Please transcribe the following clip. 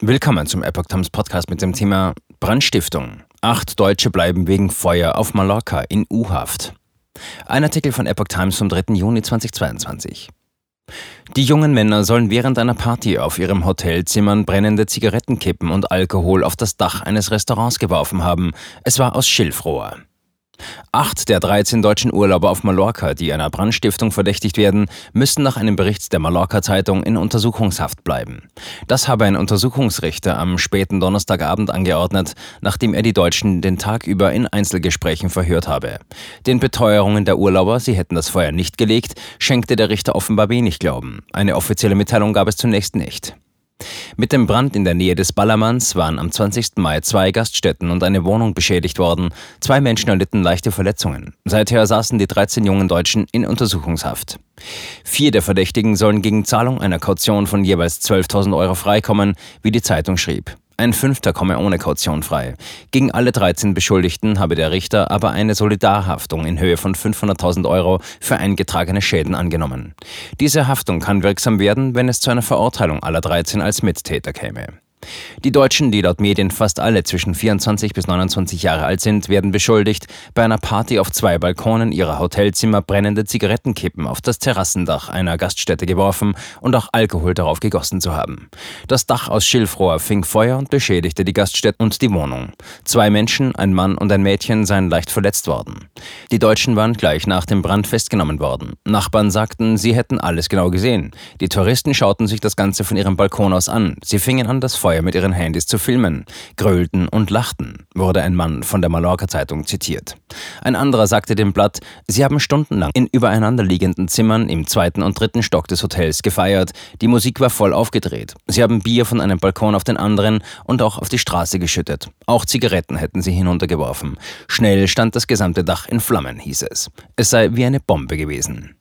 Willkommen zum Epoch Times Podcast mit dem Thema Brandstiftung. Acht Deutsche bleiben wegen Feuer auf Mallorca in U-Haft. Ein Artikel von Epoch Times vom 3. Juni 2022. Die jungen Männer sollen während einer Party auf ihrem Hotelzimmern brennende Zigarettenkippen und Alkohol auf das Dach eines Restaurants geworfen haben. Es war aus Schilfrohr. Acht der 13 deutschen Urlauber auf Mallorca, die einer Brandstiftung verdächtigt werden, müssen nach einem Bericht der Mallorca-Zeitung in Untersuchungshaft bleiben. Das habe ein Untersuchungsrichter am späten Donnerstagabend angeordnet, nachdem er die Deutschen den Tag über in Einzelgesprächen verhört habe. Den Beteuerungen der Urlauber, sie hätten das Feuer nicht gelegt, schenkte der Richter offenbar wenig Glauben. Eine offizielle Mitteilung gab es zunächst nicht. Mit dem Brand in der Nähe des Ballermanns waren am 20. Mai zwei Gaststätten und eine Wohnung beschädigt worden. Zwei Menschen erlitten leichte Verletzungen. Seither saßen die 13 jungen Deutschen in Untersuchungshaft. Vier der Verdächtigen sollen gegen Zahlung einer Kaution von jeweils 12.000 Euro freikommen, wie die Zeitung schrieb. Ein Fünfter komme ohne Kaution frei. Gegen alle 13 Beschuldigten habe der Richter aber eine Solidarhaftung in Höhe von 500.000 Euro für eingetragene Schäden angenommen. Diese Haftung kann wirksam werden, wenn es zu einer Verurteilung aller 13 als Mittäter käme. Die Deutschen, die laut Medien fast alle zwischen 24 bis 29 Jahre alt sind, werden beschuldigt, bei einer Party auf zwei Balkonen ihrer Hotelzimmer brennende Zigarettenkippen auf das Terrassendach einer Gaststätte geworfen und auch Alkohol darauf gegossen zu haben. Das Dach aus Schilfrohr fing Feuer und beschädigte die Gaststätte und die Wohnung. Zwei Menschen, ein Mann und ein Mädchen, seien leicht verletzt worden. Die Deutschen waren gleich nach dem Brand festgenommen worden. Nachbarn sagten, sie hätten alles genau gesehen. Die Touristen schauten sich das Ganze von ihrem Balkon aus an. Sie fingen an, das Feuer Feuer mit ihren Handys zu filmen, grölten und lachten, wurde ein Mann von der Mallorca-Zeitung zitiert. Ein anderer sagte dem Blatt, sie haben stundenlang in übereinanderliegenden Zimmern im zweiten und dritten Stock des Hotels gefeiert, die Musik war voll aufgedreht. Sie haben Bier von einem Balkon auf den anderen und auch auf die Straße geschüttet. Auch Zigaretten hätten sie hinuntergeworfen. Schnell stand das gesamte Dach in Flammen, hieß es. Es sei wie eine Bombe gewesen.